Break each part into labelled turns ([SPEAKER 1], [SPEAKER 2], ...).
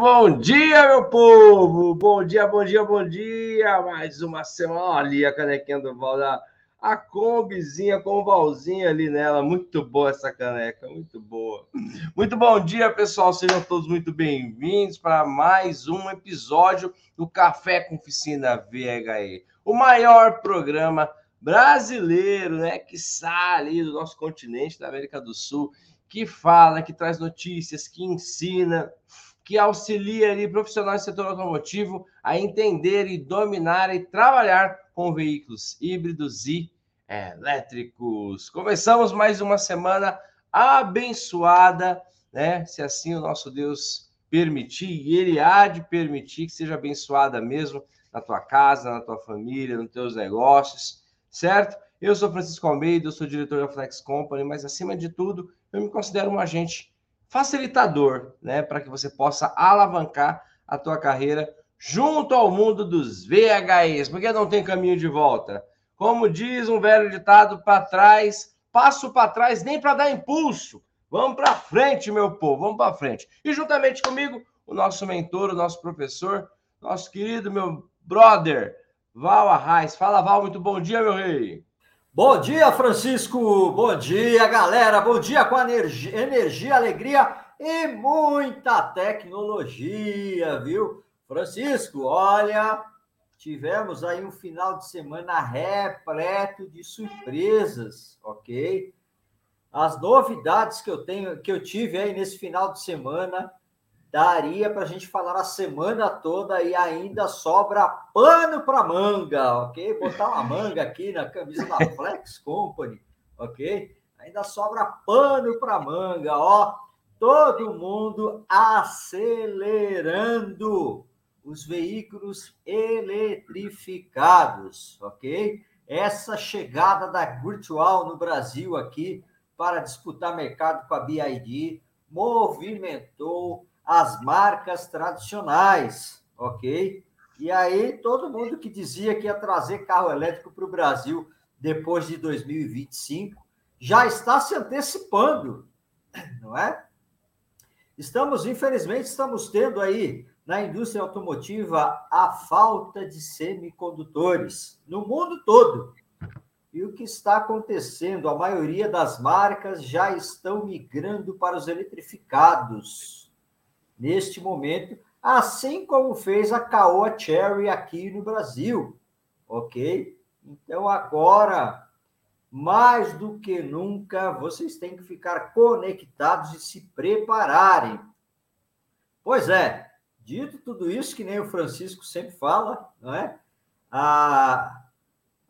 [SPEAKER 1] Bom dia, meu povo! Bom dia, bom dia, bom dia! Mais uma semana. Olha a canequinha do Val, a combizinha com o Valzinho ali nela. Muito boa essa caneca, muito boa. Muito bom dia, pessoal. Sejam todos muito bem-vindos para mais um episódio do Café com Oficina VHE, o maior programa brasileiro, né, que sai ali do nosso continente, da América do Sul, que fala, que traz notícias, que ensina que auxilia ali profissionais do setor automotivo a entender e dominar e trabalhar com veículos híbridos e elétricos. Começamos mais uma semana abençoada, né? Se assim o nosso Deus permitir, e ele há de permitir que seja abençoada mesmo na tua casa, na tua família, nos teus negócios, certo? Eu sou Francisco Almeida, eu sou diretor da Flex Company, mas acima de tudo, eu me considero um agente facilitador, né, para que você possa alavancar a tua carreira junto ao mundo dos VHEs, porque não tem caminho de volta. Como diz um velho ditado, para trás, passo para trás nem para dar impulso. Vamos para frente, meu povo, vamos para frente. E juntamente comigo, o nosso mentor, o nosso professor, nosso querido meu brother, Val Arraes. Fala, Val, muito bom dia, meu rei.
[SPEAKER 2] Bom dia, Francisco. Bom dia, galera. Bom dia com energia, alegria e muita tecnologia, viu? Francisco, olha, tivemos aí um final de semana repleto de surpresas, ok? As novidades que eu tenho, que eu tive aí nesse final de semana, daria para a gente falar a semana toda e ainda sobra pano para manga, ok? Botar uma manga aqui na camisa da Flex Company, ok? Ainda sobra pano para manga, ó. Todo mundo acelerando os veículos eletrificados, ok? Essa chegada da Virtual no Brasil aqui para disputar mercado com a BID movimentou as marcas tradicionais, ok? E aí todo mundo que dizia que ia trazer carro elétrico para o Brasil depois de 2025 já está se antecipando, não é? Estamos, infelizmente, estamos tendo aí na indústria automotiva a falta de semicondutores no mundo todo. E o que está acontecendo? A maioria das marcas já estão migrando para os eletrificados neste momento, assim como fez a Caoa Cherry aqui no Brasil, ok? Então agora, mais do que nunca, vocês têm que ficar conectados e se prepararem. Pois é, dito tudo isso, que nem o Francisco sempre fala, não é? A,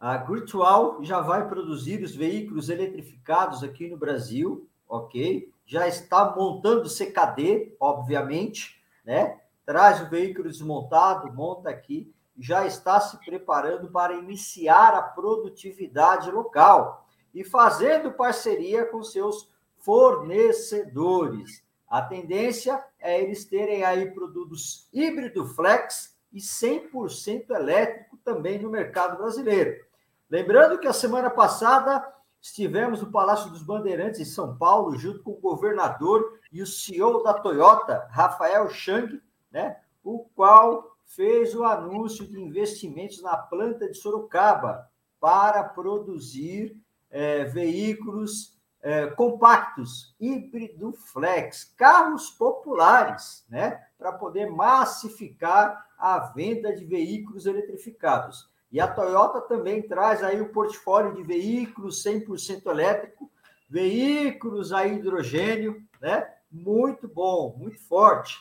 [SPEAKER 2] a Virtual já vai produzir os veículos eletrificados aqui no Brasil, ok? Já está montando CKD, obviamente, né? Traz o veículo desmontado, monta aqui, já está se preparando para iniciar a produtividade local e fazendo parceria com seus fornecedores. A tendência é eles terem aí produtos híbrido flex e 100% elétrico também no mercado brasileiro. Lembrando que a semana passada Estivemos no Palácio dos Bandeirantes, em São Paulo, junto com o governador e o CEO da Toyota, Rafael Chang, né, o qual fez o anúncio de investimentos na planta de Sorocaba para produzir é, veículos é, compactos, híbrido flex, carros populares, né, para poder massificar a venda de veículos eletrificados. E a Toyota também traz aí o portfólio de veículos 100% elétrico, veículos a hidrogênio, né? Muito bom, muito forte.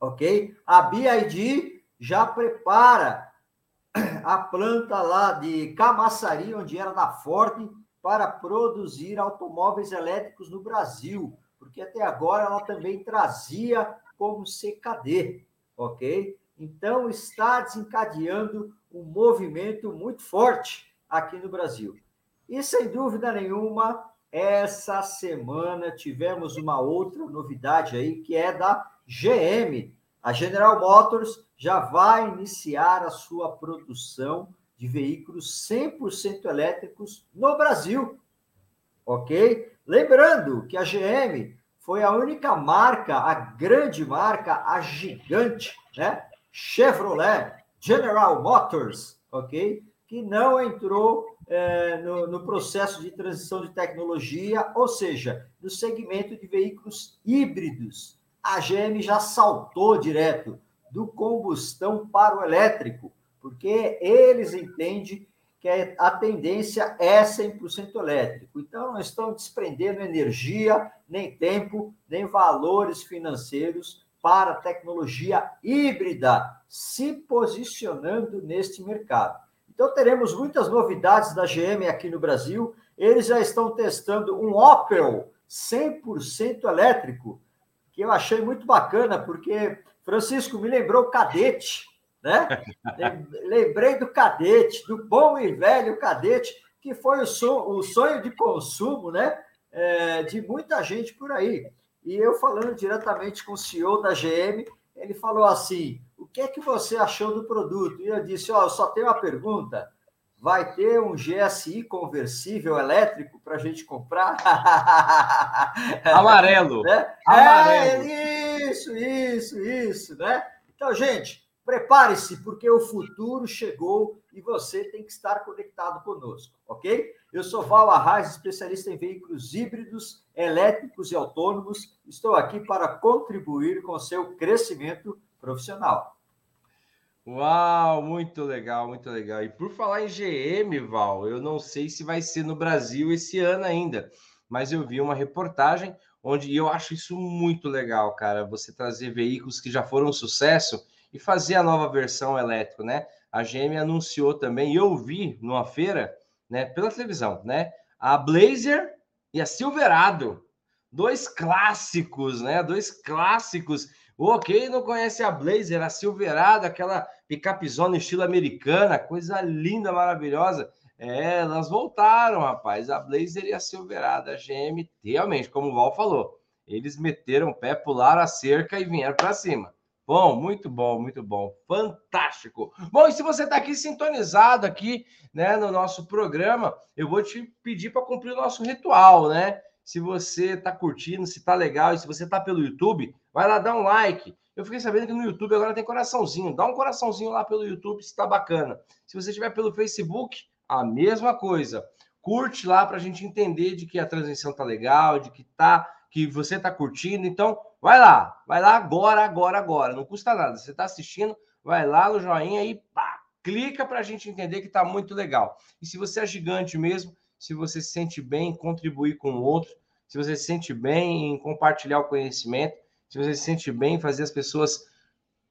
[SPEAKER 2] Ok? A BID já prepara a planta lá de Camaçari, onde era da Ford, para produzir automóveis elétricos no Brasil, porque até agora ela também trazia como CKD, ok? Então está desencadeando um movimento muito forte aqui no Brasil. E sem dúvida nenhuma, essa semana tivemos uma outra novidade aí, que é da GM. A General Motors já vai iniciar a sua produção de veículos 100% elétricos no Brasil. Ok? Lembrando que a GM foi a única marca, a grande marca, a gigante, né? Chevrolet, General Motors, ok? Que não entrou é, no, no, processo de transição de tecnologia, ou seja, no segmento de veículos híbridos. A GM já saltou direto do combustão para o elétrico, porque eles entendem que a tendência é 100% elétrico. Então, não estão desprendendo energia, nem tempo, nem valores financeiros para a tecnologia híbrida, se posicionando neste mercado. Então, teremos muitas novidades da GM aqui no Brasil. Eles já estão testando um Opel 100% elétrico, que eu achei muito bacana, porque Francisco me lembrou o Cadete, né? Lembrei do Cadete, do bom e velho Cadete, que foi o, sonho, de consumo, né? É, de muita gente por aí. E eu falando diretamente com o CEO da GM, ele falou assim: o que é que você achou do produto? E eu disse: Ó, oh, eu só tenho uma pergunta. Vai ter um GSI conversível elétrico para a gente comprar?
[SPEAKER 1] Amarelo.
[SPEAKER 2] Né? Amarelo. É, isso, isso, isso, né? Então, gente, prepare-se, porque o futuro chegou e você tem que estar conectado conosco, ok? Eu sou Val Arraes, especialista em veículos híbridos, elétricos e autônomos. Estou aqui para contribuir com o seu crescimento profissional.
[SPEAKER 1] Uau, muito legal, muito legal. E por falar em GM, Val, eu não sei se vai ser no Brasil esse ano ainda, mas eu vi uma reportagem onde eu acho isso muito legal, cara. Você trazer veículos que já foram um sucesso e fazer a nova versão elétrico, né? A GM anunciou também, e eu vi numa feira, né, pela televisão, né? A Blazer e a Silverado, dois clássicos, né? Dois clássicos Ô, quem não conhece a Blazer, a Silverado, aquela picapezona estilo americana, coisa linda, maravilhosa. É, elas voltaram, rapaz. A Blazer e a Silverado, a GM, realmente, como o Val falou, eles meteram o pé, pularam a cerca e vieram para cima. Bom, muito bom, muito bom, fantástico. Bom, e se você está aqui sintonizado aqui, né, no nosso programa, eu vou te pedir para cumprir o nosso ritual, né? Se você está curtindo, se está legal e se você está pelo YouTube, vai lá dar um like. Eu fiquei sabendo que no YouTube agora tem coraçãozinho. Dá um coraçãozinho lá pelo YouTube se está bacana. Se você estiver pelo Facebook, a mesma coisa. Curte lá para a gente entender de que a transmissão tá legal, de que tá, que você tá curtindo. Então, vai lá, vai lá agora, agora, agora. Não custa nada. Você está assistindo, vai lá no joinha e pá, clica para a gente entender que tá muito legal. E se você é gigante mesmo, se você se sente bem em contribuir com o outro, se você se sente bem em compartilhar o conhecimento, se você se sente bem em fazer as pessoas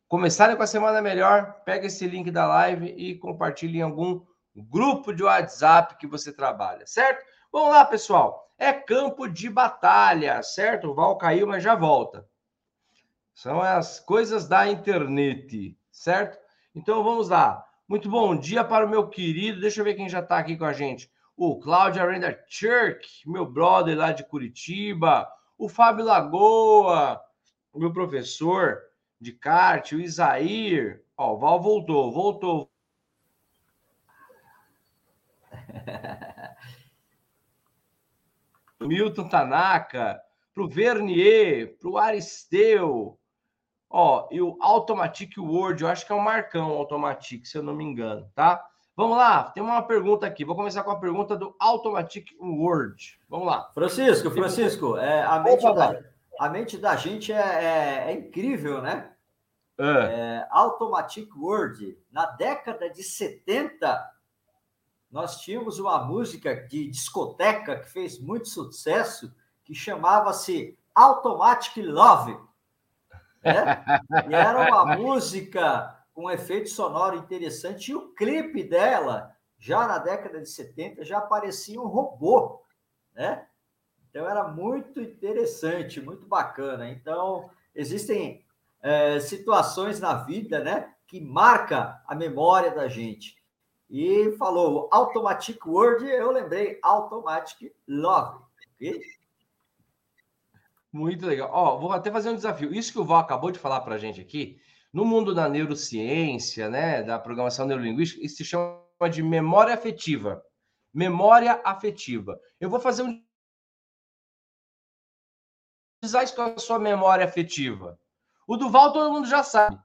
[SPEAKER 1] começarem com a semana melhor, pega esse link da live e compartilhe em algum grupo de WhatsApp que você trabalha, certo? Vamos lá, pessoal. É campo de batalha, certo? O Val caiu, mas já volta. São as coisas da internet, certo? Então vamos lá. Muito bom dia para o meu querido. Deixa eu ver quem já está aqui com a gente o Cláudio Arenda Church, meu brother lá de Curitiba, o Fábio Lagoa, meu professor de kart, o Isair. Ó, o Val voltou, voltou. Milton Tanaka, pro Vernier, pro Aristeu, ó, e o Automatic Word, eu acho que é o Marcão Automatic, se eu não me engano, tá? Vamos lá, tem uma pergunta aqui. Vou começar com a pergunta do Automatic Word. Vamos lá.
[SPEAKER 2] Francisco, Francisco, é, a, mente da, a mente da gente é, é, é incrível, né? É. é. Automatic Word. Na década de 70, nós tínhamos uma música de discoteca que fez muito sucesso, que chamava-se Automatic Love. Né? E era uma música com um efeito sonoro interessante. E o clipe dela, já na década de 70, já parecia um robô, né? Então era muito interessante, muito bacana. Então, existem é, situações na vida, né, que marca a memória da gente. E falou Automatic Word, eu lembrei Automatic Love.
[SPEAKER 1] Muito legal. Ó, vou até fazer um desafio. Isso que o Val acabou de falar para a gente aqui, no mundo da neurociência, né, da programação neurolinguística, isso se chama de memória afetiva. Memória afetiva. Eu vou fazer um isso com a sua memória afetiva. O Duval todo mundo já sabe,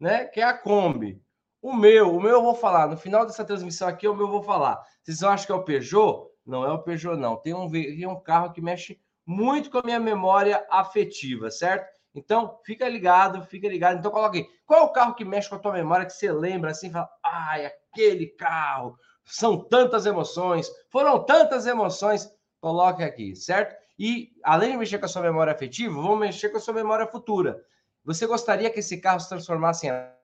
[SPEAKER 1] né? Que é a Kombi. O meu, o meu eu vou falar. No final dessa transmissão aqui, o meu eu vou falar. Vocês acham que é o Peugeot? Não é o Peugeot, não. Tem um, tem um carro que mexe muito com a minha memória afetiva, certo? Então, fica ligado, fica ligado. Então, coloque aí. Qual é o carro que mexe com a tua memória que você lembra assim, fala, ai, aquele carro. São tantas emoções, foram tantas emoções. Coloque aqui, certo? E além de mexer com a sua memória afetiva, vamos mexer com a sua memória futura. Você gostaria que esse carro se transformasse em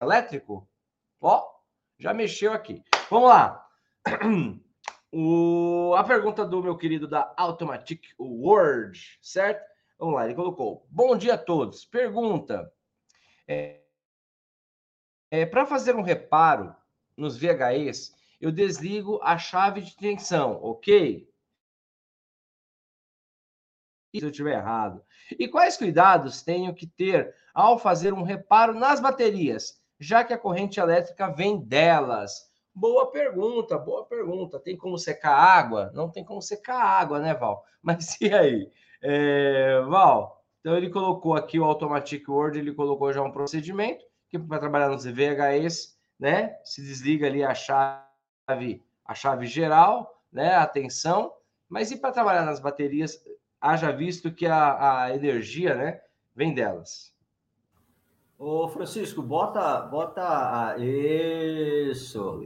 [SPEAKER 1] elétrico? Ó, já mexeu aqui. Vamos lá. O, a pergunta do meu querido da Automatic Word, certo? Vamos lá, ele colocou: Bom dia a todos. Pergunta: é, é para fazer um reparo nos VHEs, eu desligo a chave de tensão, ok? Se eu estiver errado. E quais cuidados tenho que ter ao fazer um reparo nas baterias, já que a corrente elétrica vem delas? Boa pergunta, boa pergunta. Tem como secar água? Não tem como secar água, né, Val? Mas e aí? É, Val, então ele colocou aqui o Automatic Word, ele colocou já um procedimento que para trabalhar nos VHS, né? Se desliga ali a chave, a chave geral, né? A tensão, mas e para trabalhar nas baterias, haja visto que a, a energia, né, vem delas.
[SPEAKER 2] Ô, Francisco, bota, bota isso,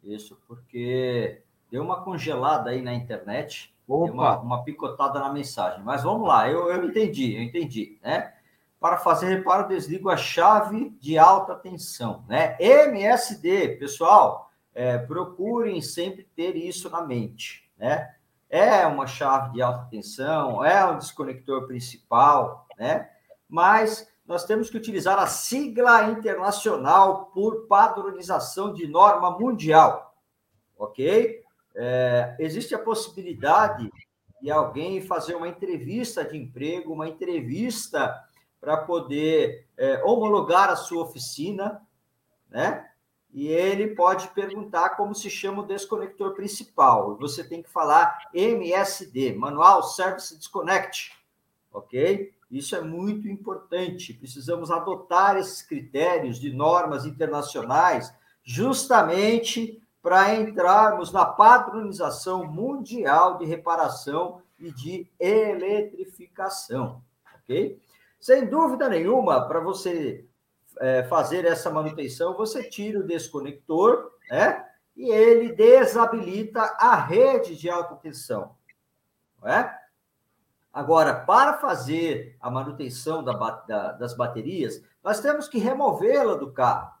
[SPEAKER 2] isso, porque deu uma congelada aí na internet uma, uma, picotada na mensagem. Mas vamos lá, eu, eu entendi, eu entendi, né? Para fazer reparo, desligo a chave de alta tensão, né? MSD, pessoal, é, procurem sempre ter isso na mente, né? É uma chave de alta tensão, é um desconector principal, né? Mas nós temos que utilizar a sigla internacional por padronização de norma mundial, ok? é, existe a possibilidade de alguém fazer uma entrevista de emprego, uma entrevista para poder é, homologar a sua oficina, né? E ele pode perguntar como se chama o desconector principal. Você tem que falar MSD, Manual Service Disconnect, ok? Isso é muito importante. Precisamos adotar esses critérios de normas internacionais justamente para entrarmos na padronização mundial de reparação e de eletrificação, ok? Sem dúvida nenhuma, para você é, fazer essa manutenção, você tira o desconector, né? E ele desabilita a rede de alta tensão, não é? Agora, para fazer a manutenção da, da, das baterias, nós temos que removê-la do carro.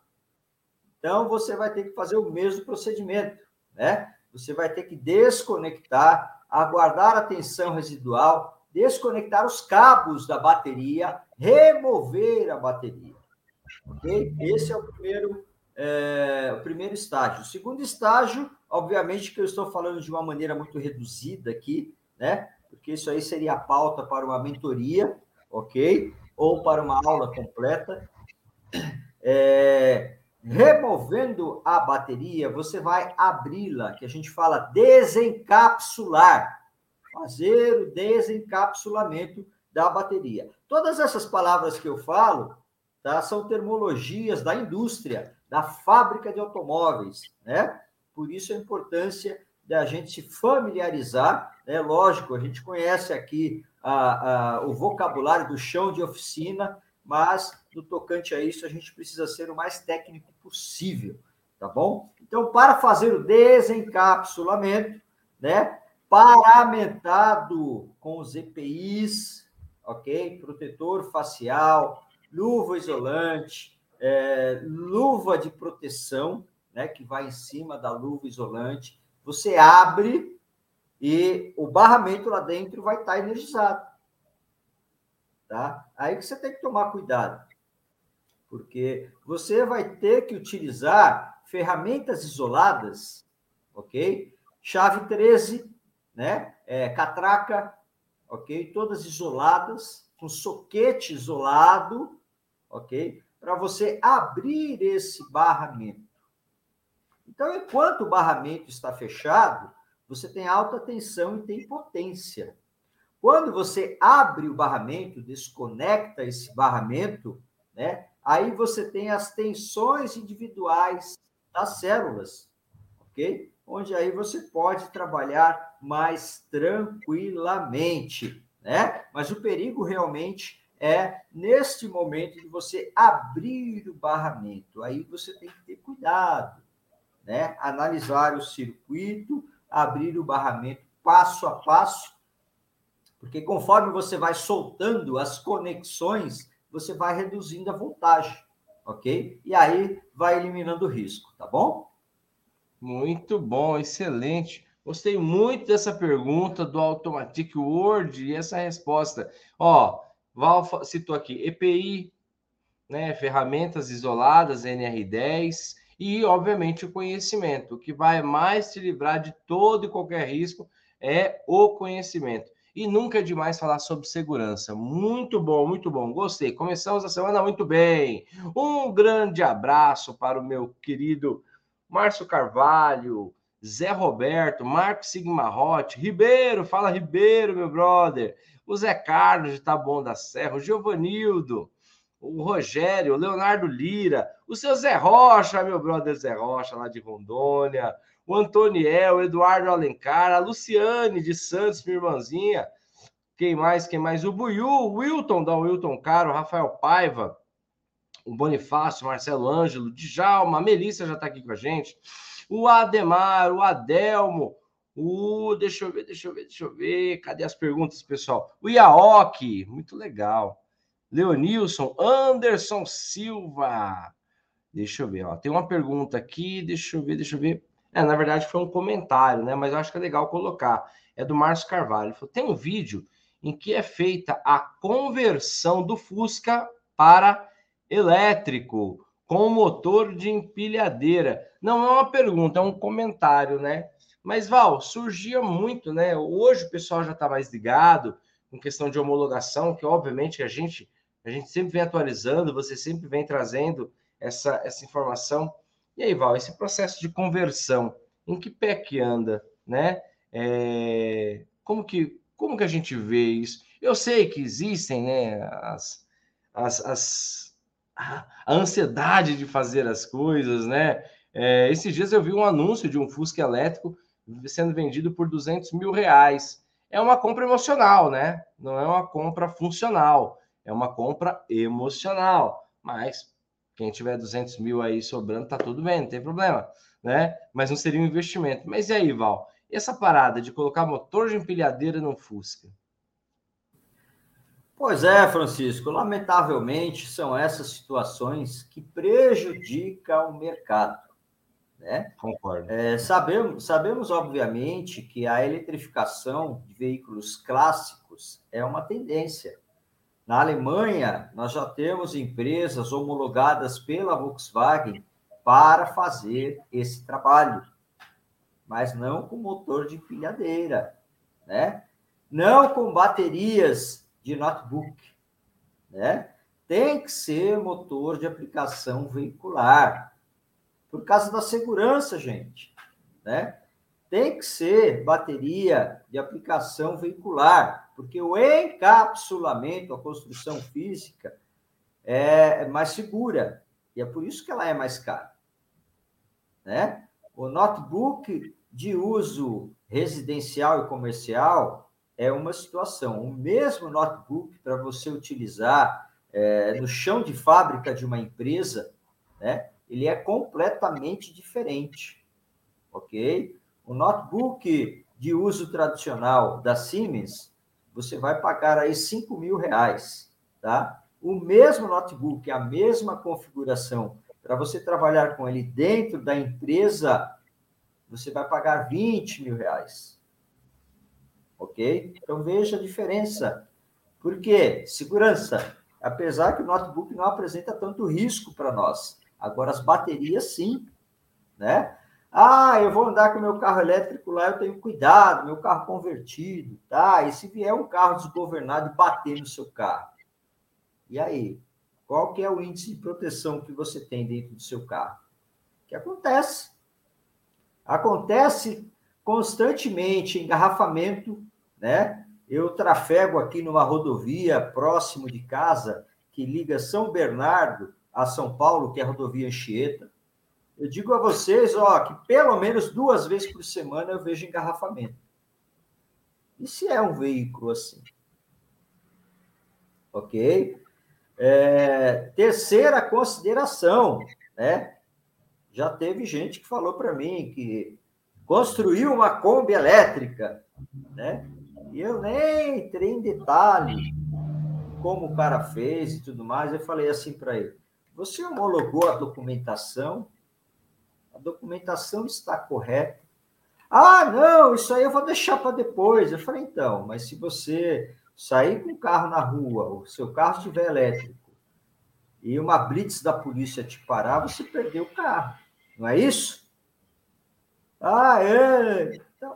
[SPEAKER 2] Então, você vai ter que fazer o mesmo procedimento, né? Você vai ter que desconectar, aguardar a tensão residual, desconectar os cabos da bateria, remover a bateria. Ok? Esse é o primeiro, é, o primeiro estágio. O segundo estágio, obviamente, que eu estou falando de uma maneira muito reduzida aqui, né? Porque isso aí seria a pauta para uma mentoria, ok? Ou para uma aula completa. É, Removendo a bateria, você vai abri-la, que a gente fala desencapsular. Fazer o desencapsulamento da bateria. Todas essas palavras que eu falo tá, são termologias da indústria, da fábrica de automóveis, né? Por isso a importância da gente se familiarizar, né? lógico, a gente conhece aqui a, a, o vocabulário do chão de oficina, mas no tocante a isso, a gente precisa ser o mais técnico possível, tá bom? Então, para fazer o desencapsulamento, né, paramentado com os EPIs, ok? Protetor facial, luva isolante, é, luva de proteção, né, que vai em cima da luva isolante. Você abre e o barramento lá dentro vai estar energizado. Tá? Aí que você tem que tomar cuidado porque você vai ter que utilizar ferramentas isoladas, ok? Chave 13, né? É, catraca, ok? Todas isoladas, com soquete isolado, ok? Para você abrir esse barramento. Então, enquanto o barramento está fechado, você tem alta tensão e tem potência. Quando você abre o barramento, desconecta esse barramento, né? Aí você tem as tensões individuais das células, ok? Onde aí você pode trabalhar mais tranquilamente, né? Mas o perigo realmente é neste momento de você abrir o barramento. Aí você tem que ter cuidado, né? Analisar o circuito, abrir o barramento passo a passo porque conforme você vai soltando as conexões, você vai reduzindo a voltagem, ok? E aí vai eliminando o risco, tá bom?
[SPEAKER 1] Muito bom, excelente. Gostei muito dessa pergunta do Automatic Word e essa resposta. Ó, Val citou aqui EPI, né, ferramentas isoladas, NR10 e, obviamente, o conhecimento. O que vai mais te livrar de todo e qualquer risco é o conhecimento. E nunca é demais falar sobre segurança. Muito bom, muito bom. Gostei. Começamos a semana muito bem. Um grande abraço para o meu querido Márcio Carvalho, Zé Roberto, Marco Sigmarote, Ribeiro, fala Ribeiro, meu brother. O Zé Carlos de Taboão da Serra, o Giovanildo, o Rogério, o Leonardo Lira, o seu Zé Rocha, meu brother Zé Rocha, lá de Rondônia, o Antoniel, o Eduardo Alencar, a Luciane de Santos, minha irmãzinha. Quem mais? Quem mais? O Buiu, o Wilton, da Wilton Caro, Rafael Paiva, o Bonifácio, Marcelo Ângelo, Djalma, a Melissa já está aqui com a gente, o Ademar, o Adelmo, o. Deixa eu ver, deixa eu ver, deixa eu ver. Cadê as perguntas, pessoal? O Iaoki, muito legal. Leonilson, Anderson Silva. Deixa eu ver, ó. Tem uma pergunta aqui, deixa eu ver, deixa eu ver. É, na verdade foi um comentário, né? Mas eu acho que é legal colocar. É do Márcio Carvalho. Ele falou, tem um vídeo em que é feita a conversão do Fusca para elétrico com motor de empilhadeira. Não é uma pergunta, é um comentário, né? Mas Val, surgia muito, né? Hoje o pessoal já está mais ligado com questão de homologação, que obviamente a gente a gente sempre vem atualizando, você sempre vem trazendo essa, essa informação. E aí, Val, esse processo de conversão, em que pé que anda, né? É, como, que, como que a gente vê isso? Eu sei que existem, né, as, as, as a ansiedade de fazer as coisas, né? É, esses dias eu vi um anúncio de um Fusca elétrico sendo vendido por 200 mil reais. É uma compra emocional, né? Não é uma compra funcional, é uma compra emocional. Mas quem tiver 200 mil aí sobrando, tá tudo bem, não tem problema, né? Mas não seria um investimento. Mas e aí, Val? E essa parada de colocar motor de empilhadeira no Fusca?
[SPEAKER 2] Pois é, Francisco. Lamentavelmente, são essas situações que prejudicam o mercado. Né?
[SPEAKER 1] Concordo.
[SPEAKER 2] É, sabemos, sabemos, obviamente, que a eletrificação de veículos clássicos é uma tendência. Na Alemanha, nós já temos empresas homologadas pela Volkswagen para fazer esse trabalho, mas não com motor de empilhadeira, né? Não com baterias de notebook, né? Tem que ser motor de aplicação veicular, por causa da segurança, gente, né? Tem que ser bateria de aplicação veicular porque o encapsulamento, a construção física, é mais segura, e é por isso que ela é mais cara. Né? O notebook de uso residencial e comercial é uma situação. O mesmo notebook para você utilizar é, no chão de fábrica de uma empresa, né? ele é completamente diferente, ok? O notebook de uso tradicional da Siemens você vai pagar aí 5 mil reais, tá? O mesmo notebook, a mesma configuração, para você trabalhar com ele dentro da empresa, você vai pagar 20 mil reais. Ok? Então veja a diferença. Por quê? Segurança. Apesar que o notebook não apresenta tanto risco para nós. Agora as baterias sim, né? Ah, eu vou andar com meu carro elétrico lá, eu tenho cuidado, meu carro convertido, tá? E se vier um carro desgovernado e bater no seu carro? E aí? Qual que é o índice de proteção que você tem dentro do seu carro? O que acontece? Acontece constantemente engarrafamento, né? Eu trafego aqui numa rodovia próximo de casa que liga São Bernardo a São Paulo, que é a rodovia Anchieta. Eu digo a vocês, ó, que pelo menos duas vezes por semana eu vejo engarrafamento. E se é um veículo assim? Ok? É, terceira consideração, né? Já teve gente que falou para mim que construiu uma Kombi elétrica, né? E eu nem entrei em detalhe como o cara fez e tudo mais. Eu falei assim para ele: você homologou a documentação? A documentação está correta? Ah, não, isso aí eu vou deixar para depois. Eu falei, então, mas se você sair com o carro na rua, o seu carro estiver elétrico, e uma blitz da polícia te parar, você perdeu o carro. Não é isso? Ah, é. Então,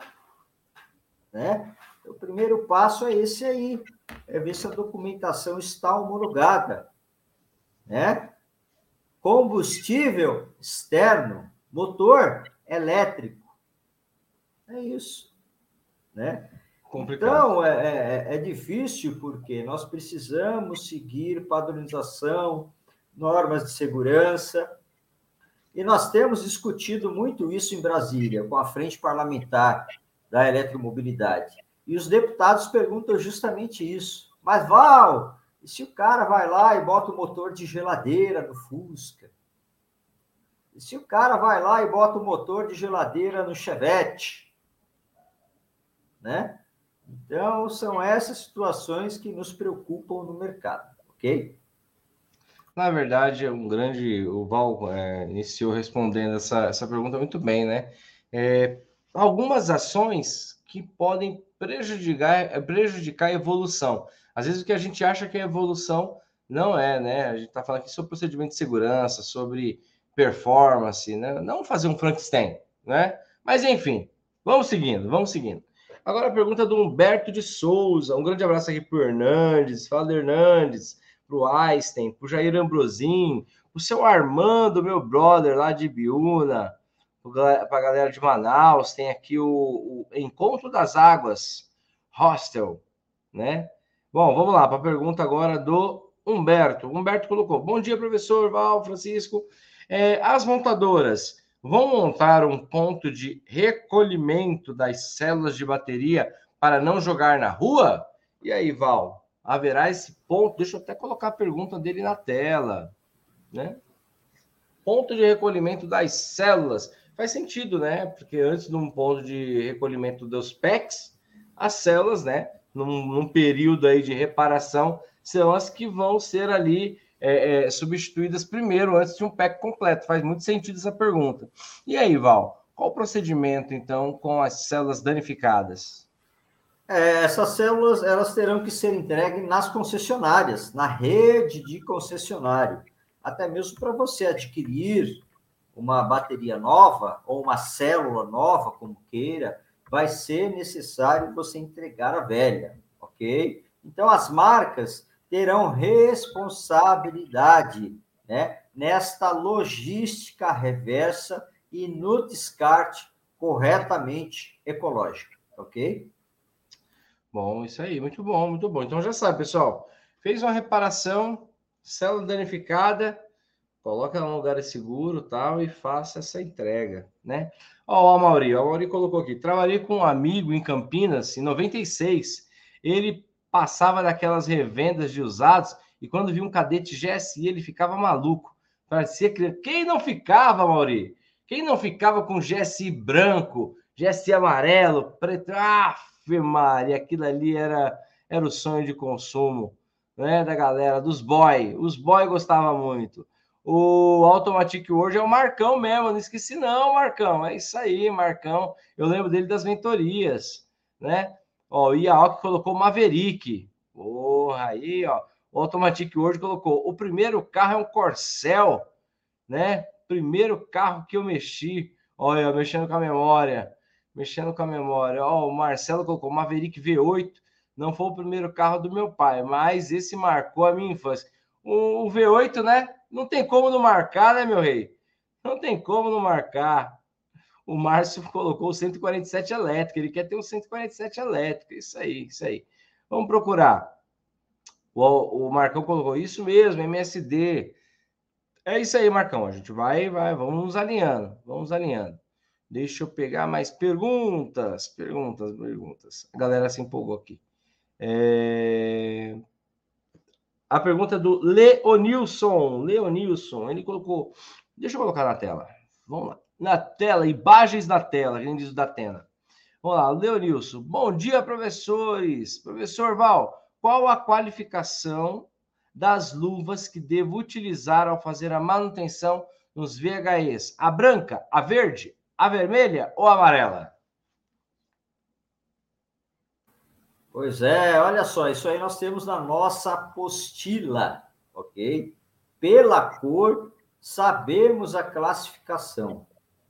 [SPEAKER 2] né? O primeiro passo é esse aí, é ver se a documentação está homologada, né? Combustível externo, motor elétrico. É isso, né? Complicado. Então, é, é, é difícil porque nós precisamos seguir padronização, normas de segurança, e nós temos discutido muito isso em Brasília, com a frente parlamentar da eletromobilidade. E os deputados perguntam justamente isso. Mas, Val, e se o cara vai lá e bota o motor de geladeira no Fusca? Se o cara vai lá e bota o motor de geladeira no Chevette? Né? Então, são essas situações que nos preocupam no mercado, ok?
[SPEAKER 1] Na verdade, um grande. O Val é, iniciou respondendo essa, essa pergunta muito bem, né? É, algumas ações que podem prejudicar, prejudicar a evolução. Às vezes o que a gente acha que é evolução não é, né? A gente está falando aqui sobre procedimento de segurança, sobre performance, né? Não fazer um Frankenstein, né? Mas enfim, vamos seguindo, vamos seguindo. Agora a pergunta do Humberto de Souza. Um grande abraço aqui para o Hernandes. Fala, Hernandes para o Einstein, para o Jair Ambrosim, o seu Armando, meu brother lá de Biúna, para a galera de Manaus, tem aqui o, o, Encontro das Águas Hostel, né? Bom, vamos lá para a pergunta agora do Humberto. Humberto colocou: Bom dia, professor Val, Francisco. É, as montadoras vão montar um ponto de recolhimento das células de bateria para não jogar na rua? E aí, Val? haverá esse ponto. Deixa eu até colocar a pergunta dele na tela, né? Ponto de recolhimento das células. Faz sentido, né? Porque antes de um ponto de recolhimento dos PECs, as células, né? Num, num período aí de reparação, são as que vão ser ali é, é, substituídas primeiro, antes de um PEC completo. Faz muito sentido essa pergunta. E aí, Val, qual o procedimento, então, com as células danificadas?
[SPEAKER 2] É, essas células elas terão que ser entregues nas concessionárias, na rede de concessionário, até mesmo para você adquirir uma bateria nova ou uma célula nova, como queira, vai ser necessário você entregar a velha, ok? Então as marcas terão responsabilidade, né, nesta logística reversa e no descarte corretamente ecológico, ok?
[SPEAKER 1] Bom, isso aí, muito bom, muito bom. Então já sabe, pessoal, fez uma reparação, célula danificada, coloca ela num lugar seguro tal e faça essa entrega, né? Ó, o Mauri, o Mauri colocou aqui, trabalhei com um amigo em Campinas em 96, ele passava daquelas revendas de usados e quando viu um cadete GSI ele ficava maluco, parecia que quem não ficava, Mauri? Quem não ficava com GSI branco, GSI amarelo, preto, ah, Maria, aquilo ali era, era o sonho de consumo né, da galera, dos boy. Os boy gostavam muito. O Automatic World é o Marcão mesmo, não esqueci não, Marcão. É isso aí, Marcão. Eu lembro dele das mentorias, né? Ó, o Iaok colocou Maverick. Porra, aí, ó. O Automatic World colocou: o primeiro carro é um Corcel, né? Primeiro carro que eu mexi. Olha, mexendo com a memória mexendo com a memória. Ó, o Marcelo colocou Maverick V8, não foi o primeiro carro do meu pai, mas esse marcou a minha infância. O, o V8, né? Não tem como não marcar, né, meu rei? Não tem como não marcar. O Márcio colocou o 147 elétrico, ele quer ter um 147 elétrico, isso aí, isso aí. Vamos procurar. O, o Marcão colocou isso mesmo, MSD. É isso aí, Marcão. A gente vai, vai, vamos nos alinhando, vamos alinhando. Deixa eu pegar mais perguntas, perguntas, perguntas. A galera se empolgou aqui. É... A pergunta do Leonilson. Leonilson, ele colocou. Deixa eu colocar na tela. Vamos lá. Na tela, imagens na tela, quem diz da Atena. Vamos lá, Leonilson. Bom dia, professores. Professor Val, qual a qualificação das luvas que devo utilizar ao fazer a manutenção nos VHEs? A branca, a verde, a vermelha ou a amarela?
[SPEAKER 2] Pois é, olha só, isso aí nós temos na nossa apostila, ok? Pela cor, sabemos a classificação,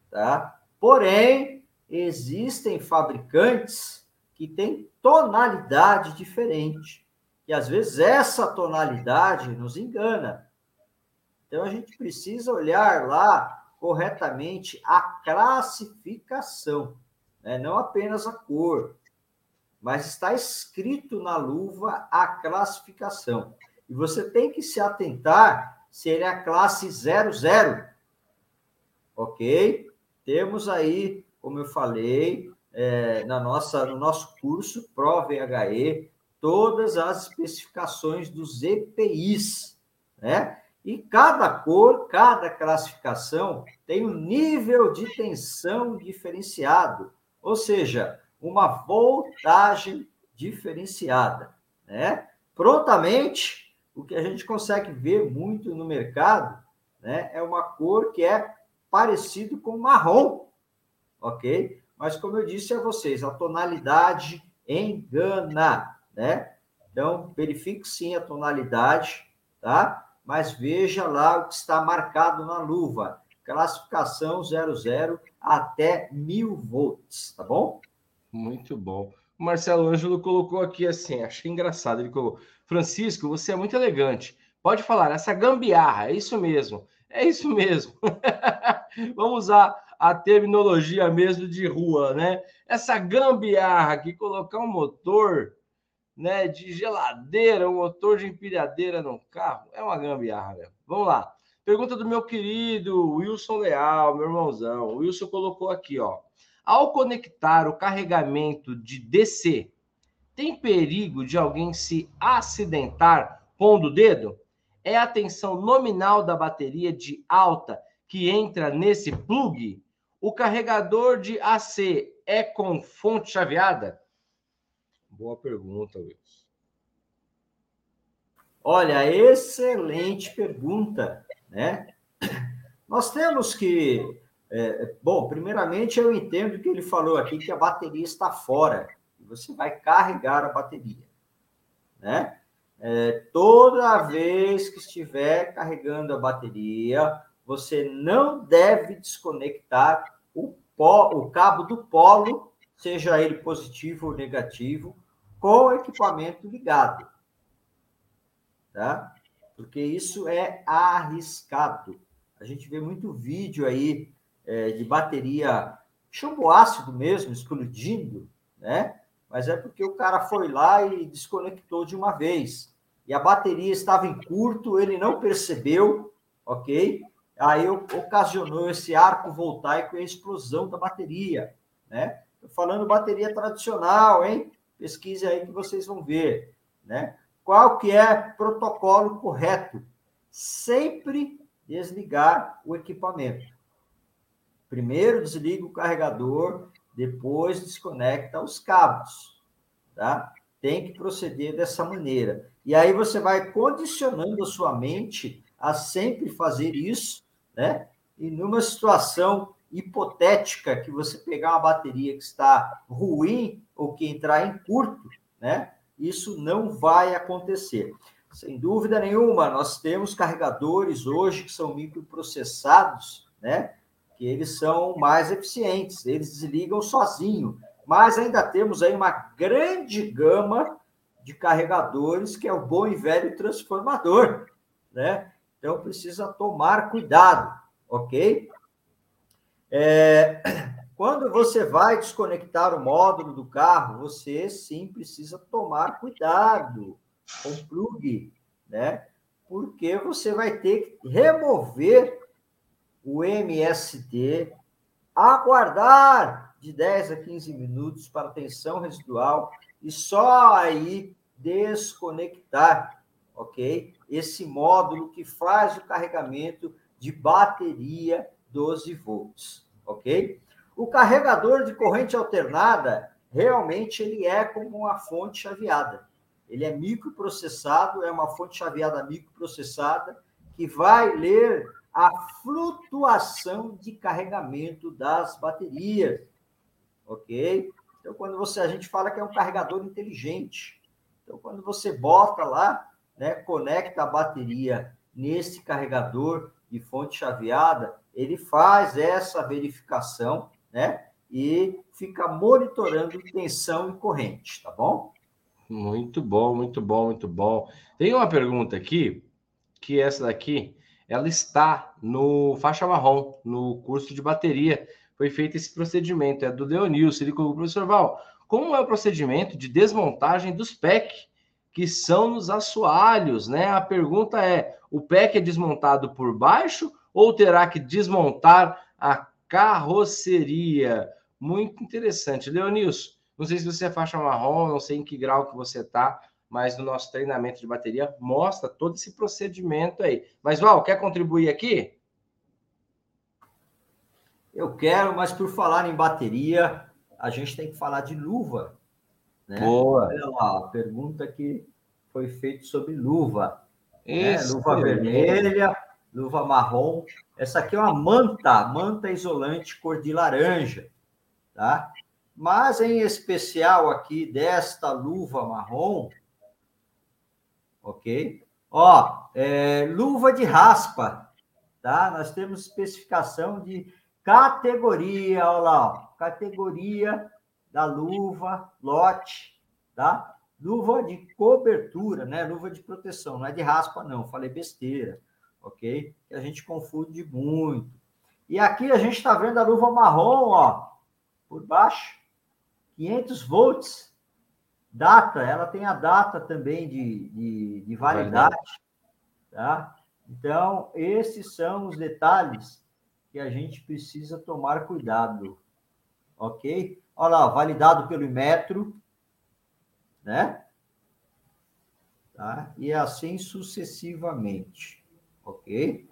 [SPEAKER 2] tá? Porém, existem fabricantes que têm tonalidade diferente, e às vezes essa tonalidade nos engana. Então a gente precisa olhar lá corretamente a classificação, né? não apenas a cor, mas está escrito na luva a classificação. E você tem que se atentar se ele é a classe 00. Ok? Temos aí, como eu falei, é, na nossa, no nosso curso Prova HE, todas as especificações dos EPIs, né? E cada cor, cada classificação tem um nível de tensão diferenciado, ou seja, uma voltagem diferenciada, né? Prontamente, o que a gente consegue ver muito no mercado, né, é uma cor que é parecido com marrom, ok? Mas como eu disse a vocês, a tonalidade engana, né? Então, verifique sim a tonalidade, tá? mas veja lá o que está marcado na luva. Classificação 00 até 1000 volts, tá bom?
[SPEAKER 1] Muito bom. O Marcelo Ângelo colocou aqui assim, achei engraçado. Ele colocou: Francisco, você é muito elegante. Pode falar, essa gambiarra, é isso mesmo. É isso mesmo. Vamos usar a terminologia mesmo de rua, né? Essa gambiarra aqui, colocar um motor né, de geladeira, um motor de empilhadeira no carro, é uma gambiarra mesmo. Vamos lá. Pergunta do meu querido Wilson Leal, meu irmãozão. O Wilson colocou aqui, ó. Ao conectar o carregamento de DC, tem perigo de alguém se acidentar pondo o dedo? É a tensão nominal da bateria de alta que entra nesse plug? O carregador de AC é com fonte chaveada? Boa pergunta, Wilson.
[SPEAKER 2] Olha, excelente pergunta, né? Nós temos que, é, bom, primeiramente eu entendo que ele falou aqui que a bateria está fora. Você vai carregar a bateria, né? É, toda vez que estiver carregando a bateria, você não deve desconectar o, pó, o cabo do polo, seja ele positivo ou negativo, com o equipamento ligado. Tá? Porque isso é arriscado. A gente vê muito vídeo aí é, de bateria chumbo ácido mesmo, explodindo, né? Mas é porque o cara foi lá e desconectou de uma vez. E a bateria estava em curto, ele não percebeu, ok? Aí ocasionou esse arco voltaico e a explosão da bateria, né? Tô falando bateria tradicional, hein? pesquise aí que vocês vão ver, né? Qual que é protocolo correto? Sempre desligar o equipamento. Primeiro desliga o carregador, depois desconecta os cabos, tá? Tem que proceder dessa maneira. E aí você vai condicionando a sua mente a sempre fazer isso, né? E numa situação hipotética que você pegar uma bateria que está ruim ou que entrar em curto, né? Isso não vai acontecer. Sem dúvida nenhuma, nós temos carregadores hoje que são microprocessados, né? Que eles são mais eficientes, eles desligam sozinho. Mas ainda temos aí uma grande gama de carregadores que é o bom e velho transformador, né? Então precisa tomar cuidado, ok? É, Quando você vai desconectar o módulo do carro, você sim precisa tomar cuidado com o plug, né? Porque você vai ter que remover o MST, aguardar de 10 a 15 minutos para tensão residual e só aí desconectar, ok? Esse módulo que faz o carregamento de bateria 12 volts, ok? O carregador de corrente alternada, realmente ele é como uma fonte chaveada. Ele é microprocessado, é uma fonte chaveada microprocessada que vai ler a flutuação de carregamento das baterias. OK? Então quando você a gente fala que é um carregador inteligente. Então quando você bota lá, né, conecta a bateria nesse carregador de fonte chaveada, ele faz essa verificação né? E fica monitorando tensão e corrente, tá bom?
[SPEAKER 1] Muito bom, muito bom, muito bom. Tem uma pergunta aqui, que essa daqui, ela está no faixa marrom, no curso de bateria. Foi feito esse procedimento, é do Leonilson. Ele colocou, professor Val, como é o procedimento de desmontagem dos PEC, que são nos assoalhos, né? A pergunta é: o PEC é desmontado por baixo ou terá que desmontar a carroceria. Muito interessante. Leonilson, não sei se você é faixa marrom, não sei em que grau que você está, mas no nosso treinamento de bateria mostra todo esse procedimento aí. Mas, Val, quer contribuir aqui?
[SPEAKER 2] Eu quero, mas por falar em bateria, a gente tem que falar de luva. Né? Boa. Olha lá, a pergunta que foi feita sobre luva. Né? Luva vermelha, luva marrom. Essa aqui é uma manta, manta isolante cor de laranja, tá? Mas em especial aqui desta luva marrom, ok? Ó, é, luva de raspa, tá? Nós temos especificação de categoria, olha lá, ó, categoria da luva, lote, tá? Luva de cobertura, né? Luva de proteção, não é de raspa, não, falei besteira ok? A gente confunde muito. E aqui a gente está vendo a luva marrom, ó, por baixo, 500 volts, data, ela tem a data também de, de, de validade, tá? Então, esses são os detalhes que a gente precisa tomar cuidado, ok? Olha lá, validado pelo metro, né? Tá? E assim sucessivamente ok?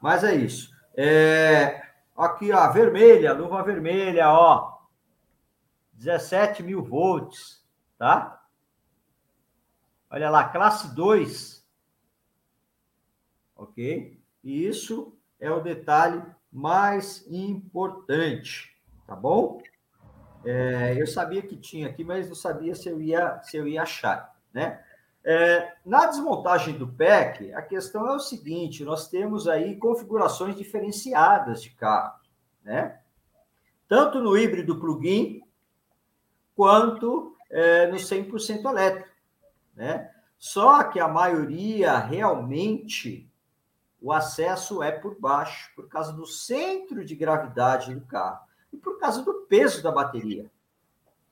[SPEAKER 2] Mas é isso. É, aqui, ó, vermelha, luva vermelha, ó, 17 mil volts, tá? Olha lá, classe 2, ok? E isso é o detalhe mais importante, tá bom? É, eu sabia que tinha aqui, mas não sabia se eu ia, se eu ia achar, né? É, na desmontagem do PEC, a questão é o seguinte: nós temos aí configurações diferenciadas de carro, né? Tanto no híbrido plug-in quanto é, no 100% elétrico, né? Só que a maioria realmente o acesso é por baixo, por causa do centro de gravidade do carro e por causa do peso da bateria.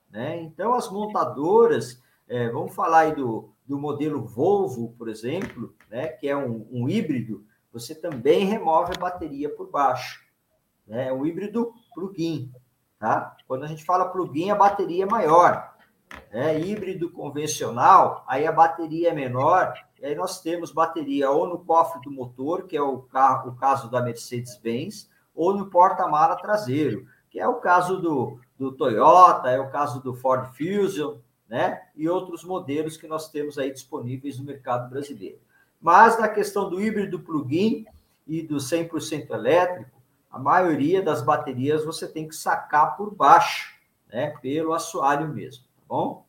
[SPEAKER 2] Né? Então, as montadoras, é, vamos falar aí do, do modelo Volvo, por exemplo, né, que é um, um híbrido, você também remove a bateria por baixo. Né? É um híbrido plug-in. Tá? Quando a gente fala plug-in, a bateria é maior. Né? Híbrido convencional, aí a bateria é menor, e aí nós temos bateria ou no cofre do motor, que é o, carro, o caso da Mercedes-Benz, ou no porta-mala traseiro, que é o caso do, do Toyota, é o caso do Ford Fusion, né? E outros modelos que nós temos aí disponíveis no mercado brasileiro. Mas na questão do híbrido plug-in e do 100% elétrico, a maioria das baterias você tem que sacar por baixo, né? Pelo assoalho mesmo, bom?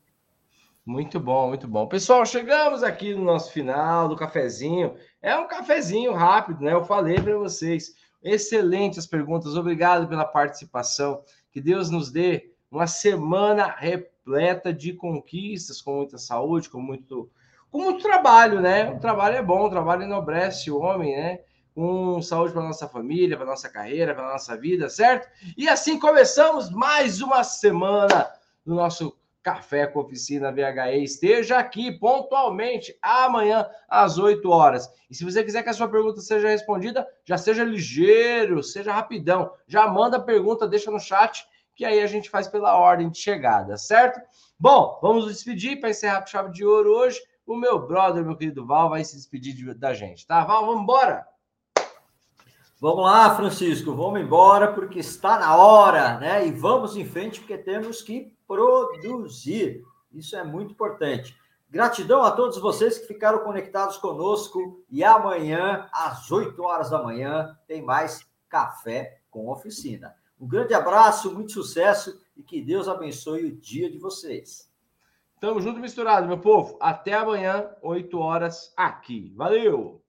[SPEAKER 1] Muito bom, muito bom. Pessoal, chegamos aqui no nosso final do cafezinho. É um cafezinho rápido, né? Eu falei para vocês. Excelentes perguntas. Obrigado pela participação. Que Deus nos dê uma semana repleta de conquistas, com muita saúde, com muito, com muito trabalho, né? O trabalho é bom, o trabalho enobrece o homem, né? com saúde para nossa família, para nossa carreira, para nossa vida, certo? E assim começamos mais uma semana do nosso Café com Oficina VHE. Esteja aqui pontualmente amanhã às 8 horas. E se você quiser que a sua pergunta seja respondida, já seja ligeiro, seja rapidão. Já manda a pergunta, deixa no chat, que aí a gente faz pela ordem de chegada, certo? Bom, vamos nos despedir para encerrar com chave de ouro hoje. O meu brother, meu querido Val, vai se despedir de, da gente, tá? Val, vamos embora!
[SPEAKER 2] Vamos lá, Francisco, vamos embora porque está na hora, né? E vamos em frente porque temos que produzir. Isso é muito importante. Gratidão a todos vocês que ficaram conectados conosco e amanhã, às 8 horas da manhã, tem mais Café com Oficina. Um grande abraço, muito sucesso e que Deus abençoe o dia de vocês.
[SPEAKER 1] Tamo junto misturado, meu povo. Até amanhã, 8 horas aqui. Valeu!